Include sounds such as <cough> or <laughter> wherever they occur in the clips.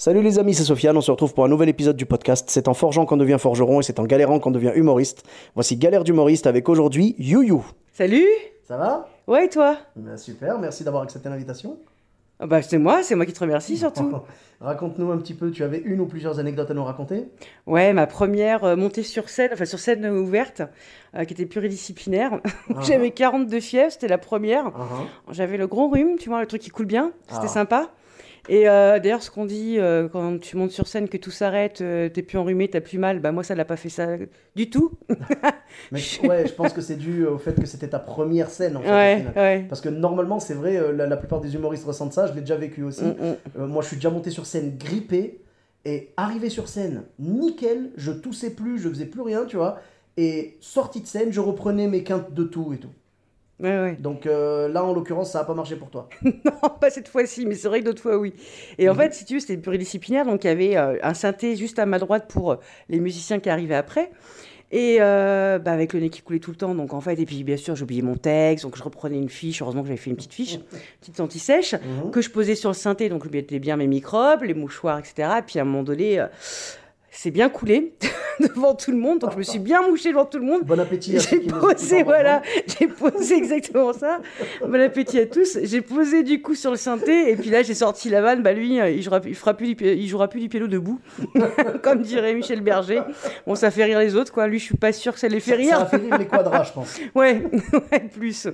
Salut les amis, c'est Sofiane, on se retrouve pour un nouvel épisode du podcast. C'est en forgeant qu'on devient forgeron et c'est en galérant qu'on devient humoriste. Voici Galère d'humoriste avec aujourd'hui You Salut Ça va? Ouais, et toi? Ben, Super, merci d'avoir accepté l'invitation. Ah Bah c'est moi, c'est moi qui te remercie surtout. <laughs> Raconte-nous un petit peu, tu avais une ou plusieurs anecdotes à nous raconter? Ouais, ma première euh, montée sur scène, enfin sur scène euh, ouverte, euh, qui était pluridisciplinaire. <laughs> J'avais 42 fièvres, c'était la première. Uh-huh. J'avais le gros rhume, tu vois, le truc qui coule bien, c'était Ah. sympa. Et euh, d'ailleurs, ce qu'on dit euh, quand tu montes sur scène, que tout s'arrête, euh, t'es plus enrhumé, t'as plus mal, bah moi ça l'a pas fait ça du tout. <laughs> Mais ouais, je pense que c'est dû au fait que c'était ta première scène en fait. ouais, ouais. Parce que normalement, c'est vrai, la, la plupart des humoristes ressentent ça, je l'ai déjà vécu aussi. Mm, mm. Moi, je suis déjà monté sur scène grippé et arrivé sur scène, nickel, je toussais plus, je faisais plus rien, tu vois. Et sorti de scène, je reprenais mes quintes de tout et tout. Ouais, ouais. Donc euh, là, en l'occurrence, ça n'a pas marché pour toi. <laughs> Non, pas cette fois-ci, mais c'est vrai que d'autres fois, oui. Et en fait, si tu veux, c'était pluridisciplinaire, donc il y avait euh, un synthé juste à ma droite pour euh, les musiciens qui arrivaient après. Et euh, bah, avec le nez qui coulait tout le temps, donc en fait, et puis bien sûr, j'oubliais mon texte, donc je reprenais une fiche, heureusement que j'avais fait une petite fiche, petite anti-sèche, Mhm. que je posais sur le synthé, donc je mettais bien mes microbes, les mouchoirs, etc. Et puis à un moment donné, c'est bien coulé <laughs> devant tout le monde, donc je me suis bien mouchée devant tout le monde. Bon appétit à J'ai posé, voilà, j'ai posé exactement ça. Bon appétit à tous. J'ai posé du coup sur le synthé, et puis là j'ai sorti la vanne. Bah lui, il jouera, il fera plus, il jouera plus du piano debout, <laughs> comme dirait Michel Berger. Bon, ça fait rire les autres, quoi. Lui, je suis pas sûre que ça les fait Ça, ça a rire. fait rire les quadras, je pense. <laughs> Ouais, ouais, plus. Les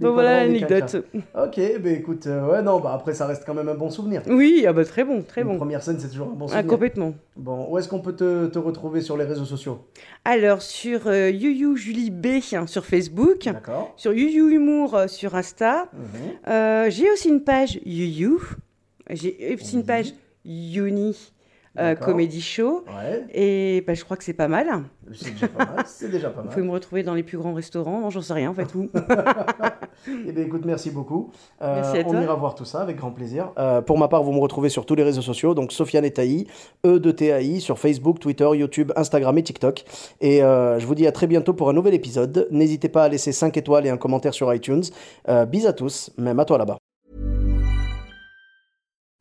Donc voilà l'anecdote. Ok, ben écoute, euh, ouais, non, bah après, ça reste quand même un bon souvenir. Oui, ah bah très bon, très Une bon. première scène, c'est toujours un bon Ah, souvenir. complètement. Bon, où est-ce qu'on peut te, te retrouver sur les réseaux sociaux? Alors sur euh, YouYou Julie B hein, sur Facebook, sur YouYou Humour euh, sur Insta. Mhm. Euh, j'ai aussi une page YouYou. J'ai aussi une page Uni euh. Comedy Show. Ouais, Et bah, je crois que c'est pas mal. c'est déjà pas mal. C'est déjà pas Vous pouvez mal. me retrouver dans les plus grands restaurants. J'en sais rien en fait. Où <laughs> Eh bien, écoute, merci beaucoup. Euh, Merci à on ira voir tout ça avec grand plaisir. Euh, pour ma part, vous me retrouvez sur tous les réseaux sociaux, donc Sofiane et Taï, E de TAI, sur Facebook, Twitter, YouTube, Instagram et TikTok. Et euh, je vous dis à très bientôt pour un nouvel épisode. N'hésitez pas à laisser 5 étoiles et un commentaire sur iTunes. Bis à tous, même à toi là-bas.